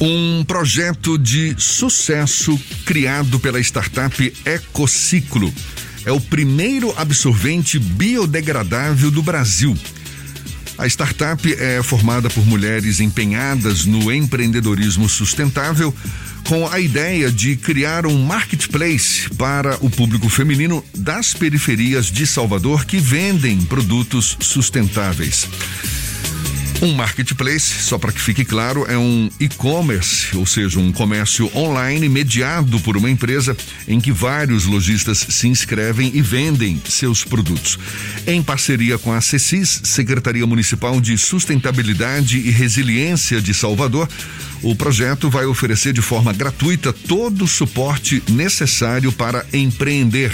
Um projeto de sucesso criado pela startup Ecociclo. É o primeiro absorvente biodegradável do Brasil. A startup é formada por mulheres empenhadas no empreendedorismo sustentável, com a ideia de criar um marketplace para o público feminino das periferias de Salvador que vendem produtos sustentáveis. Um marketplace, só para que fique claro, é um e-commerce, ou seja, um comércio online mediado por uma empresa em que vários lojistas se inscrevem e vendem seus produtos. Em parceria com a CECIS, Secretaria Municipal de Sustentabilidade e Resiliência de Salvador, o projeto vai oferecer de forma gratuita todo o suporte necessário para empreender.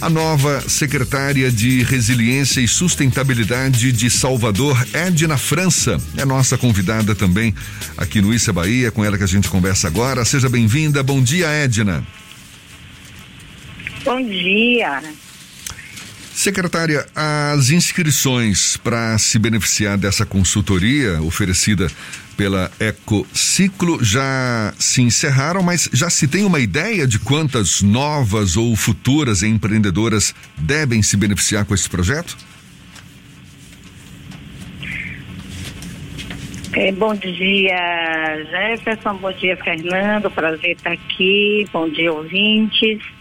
A nova secretária de Resiliência e Sustentabilidade de Salvador, Edna França, é nossa convidada também aqui no Issa Bahia, com ela que a gente conversa agora. Seja bem-vinda. Bom dia, Edna. Bom dia. Secretária, as inscrições para se beneficiar dessa consultoria oferecida pela Ecociclo já se encerraram, mas já se tem uma ideia de quantas novas ou futuras empreendedoras devem se beneficiar com esse projeto? É, bom dia, Jefferson. Bom dia, Fernando. Prazer estar aqui. Bom dia, ouvintes.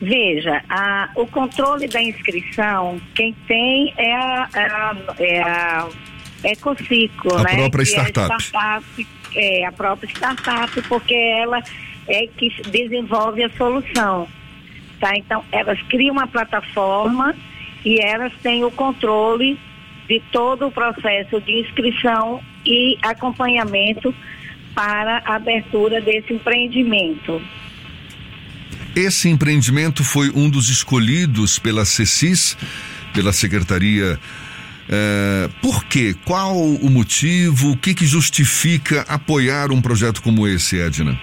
Veja, a, o controle da inscrição, quem tem é a, é a, é a Ecociclo, a né? própria startup. É a, startup. É a própria startup, porque ela é que desenvolve a solução. Tá? Então, elas criam uma plataforma e elas têm o controle de todo o processo de inscrição e acompanhamento para a abertura desse empreendimento. Esse empreendimento foi um dos escolhidos pela CECIS, pela Secretaria. É, por quê? Qual o motivo? O que, que justifica apoiar um projeto como esse, Edna?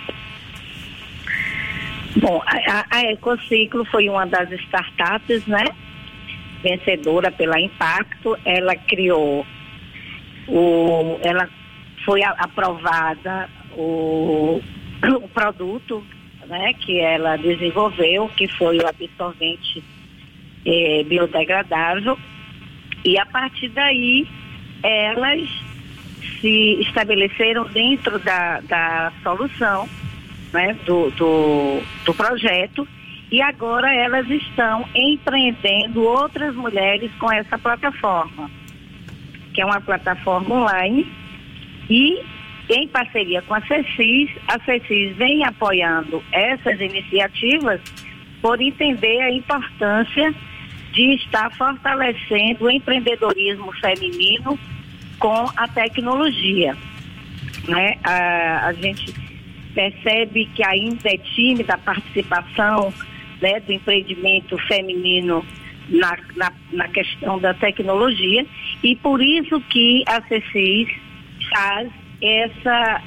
Bom, a, a Ecociclo foi uma das startups, né? Vencedora pela Impacto. Ela criou o. Ela foi aprovada o, o produto né, que ela desenvolveu, que foi o absorvente eh, biodegradável. E a partir daí, elas se estabeleceram dentro da, da solução né, do, do, do projeto e agora elas estão empreendendo outras mulheres com essa plataforma, que é uma plataforma online e em parceria com a CECIS, a CECIS vem apoiando essas iniciativas por entender a importância de estar fortalecendo o empreendedorismo feminino com a tecnologia. Né? A, a gente percebe que ainda é tímida a participação né, do empreendimento feminino na, na, na, questão da tecnologia e por isso que a CECIS faz essa,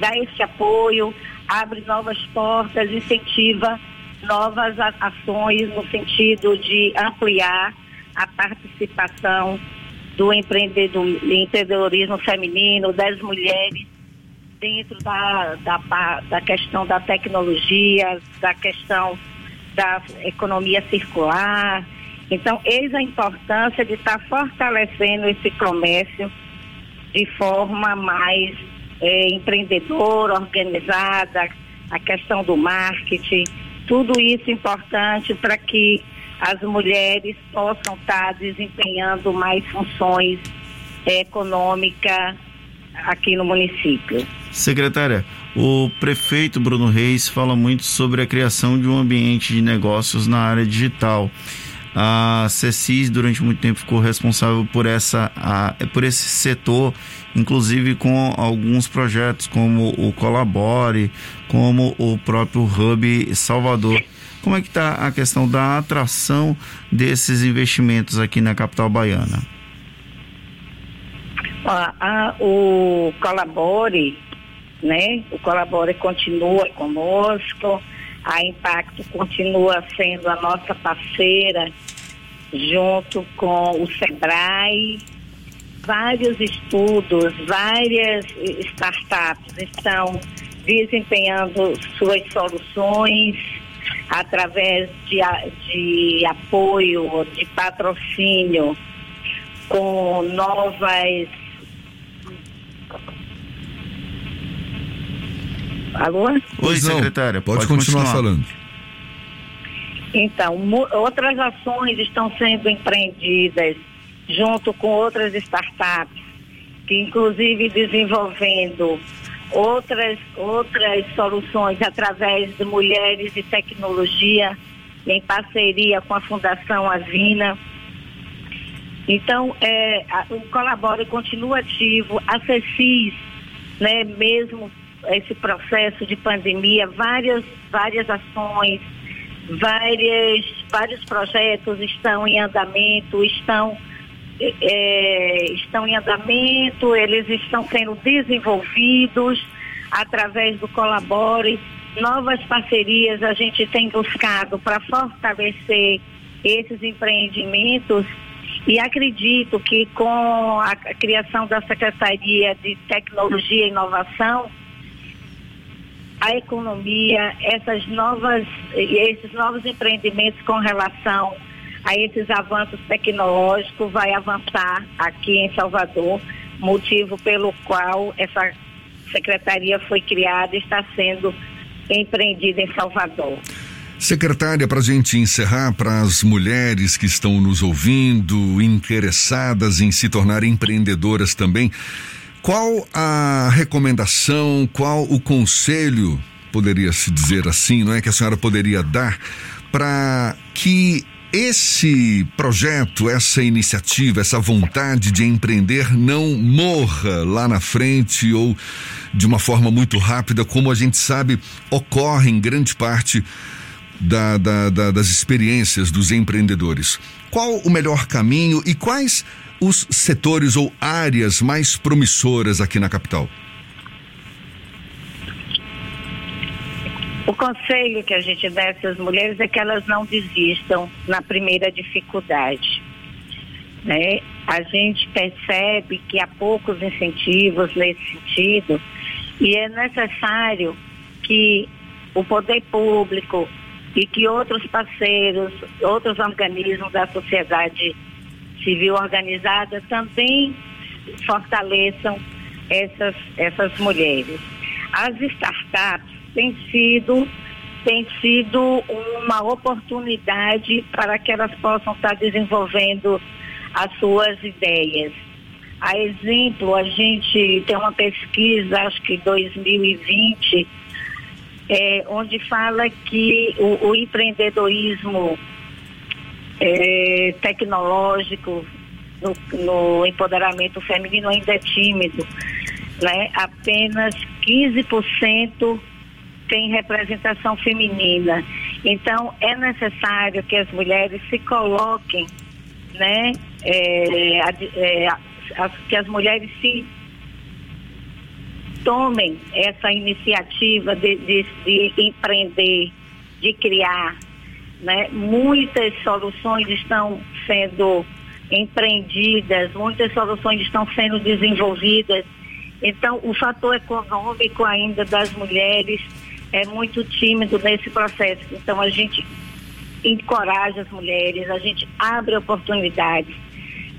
dá esse apoio, abre novas portas, incentiva novas ações no sentido de ampliar a participação do empreendedorismo feminino, das mulheres, dentro da, da, da questão da tecnologia, da questão da economia circular. Então, eis a importância de estar fortalecendo esse comércio de forma mais é, empreendedora, organizada, a questão do marketing, tudo isso importante para que as mulheres possam estar desempenhando mais funções é, econômicas aqui no município. Secretária, o prefeito Bruno Reis fala muito sobre a criação de um ambiente de negócios na área digital. A CECIS durante muito tempo ficou responsável por essa a, por esse setor, inclusive com alguns projetos como o Colabore, como o próprio Hub Salvador. Como é que está a questão da atração desses investimentos aqui na capital baiana? A, a, o Colabore, né? O Colabore continua conosco a Impacto continua sendo a nossa parceira junto com o SEBRAE vários estudos, várias startups estão desempenhando suas soluções através de, de apoio, de patrocínio, com novas. Alô? Oi, secretária. Pode, pode continuar, continuar falando. Então, outras ações estão sendo empreendidas junto com outras startups, que inclusive desenvolvendo outras, outras soluções através de mulheres e tecnologia, em parceria com a Fundação Avina. Então, é, a, o Colabore continua ativo, a CECIS, né, mesmo esse processo de pandemia, várias, várias ações, várias, vários projetos estão em andamento, estão é, estão em andamento, eles estão sendo desenvolvidos através do Colabore. Novas parcerias a gente tem buscado para fortalecer esses empreendimentos e acredito que com a criação da Secretaria de Tecnologia e Inovação, a economia, essas novas, esses novos empreendimentos com relação a esses avanços tecnológicos vai avançar aqui em Salvador, motivo pelo qual essa secretaria foi criada e está sendo empreendida em Salvador. Secretária, para a gente encerrar, para as mulheres que estão nos ouvindo, interessadas em se tornar empreendedoras também, qual a recomendação, qual o conselho, poderia se dizer assim, não é, que a senhora poderia dar para que esse projeto, essa iniciativa, essa vontade de empreender não morra lá na frente ou de uma forma muito rápida, como a gente sabe ocorre em grande parte da, da, da, das experiências dos empreendedores. Qual o melhor caminho e quais os setores ou áreas mais promissoras aqui na capital? O conselho que a gente dá a essas mulheres é que elas não desistam na primeira dificuldade. Né? A gente percebe que há poucos incentivos nesse sentido e é necessário que o poder público e que outros parceiros, outros organismos da sociedade civil organizada também fortaleçam essas, essas mulheres. As startups tem sido tem sido uma oportunidade para que elas possam estar desenvolvendo as suas ideias. A exemplo, a gente tem uma pesquisa, acho que 2020, é, onde fala que o, o empreendedorismo é, tecnológico no, no empoderamento feminino ainda é tímido. Né? Apenas 15% tem representação feminina. Então, é necessário que as mulheres se coloquem, né? É, é, que as mulheres se tomem essa iniciativa de, de, de empreender, de criar. Né? Muitas soluções estão sendo empreendidas, muitas soluções estão sendo desenvolvidas. Então, o fator econômico ainda das mulheres é muito tímido nesse processo. Então a gente encoraja as mulheres, a gente abre oportunidades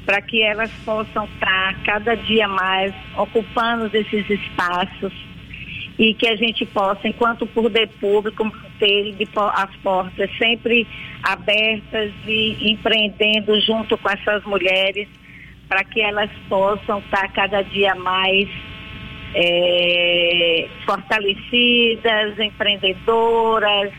para que elas possam estar cada dia mais ocupando esses espaços e que a gente possa, enquanto poder público, ter as portas sempre abertas e empreendendo junto com essas mulheres para que elas possam estar cada dia mais é, fortalecidas, empreendedoras,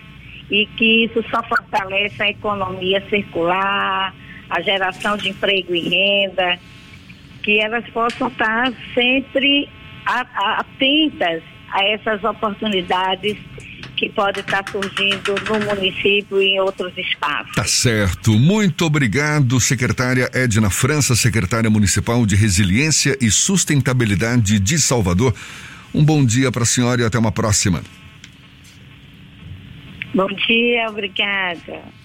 e que isso só fortalece a economia circular, a geração de emprego e renda, que elas possam estar sempre atentas a essas oportunidades que pode estar surgindo no município e em outros espaços. Tá certo. Muito obrigado, secretária Edna França, secretária municipal de Resiliência e Sustentabilidade de Salvador. Um bom dia para a senhora e até uma próxima. Bom dia, obrigada.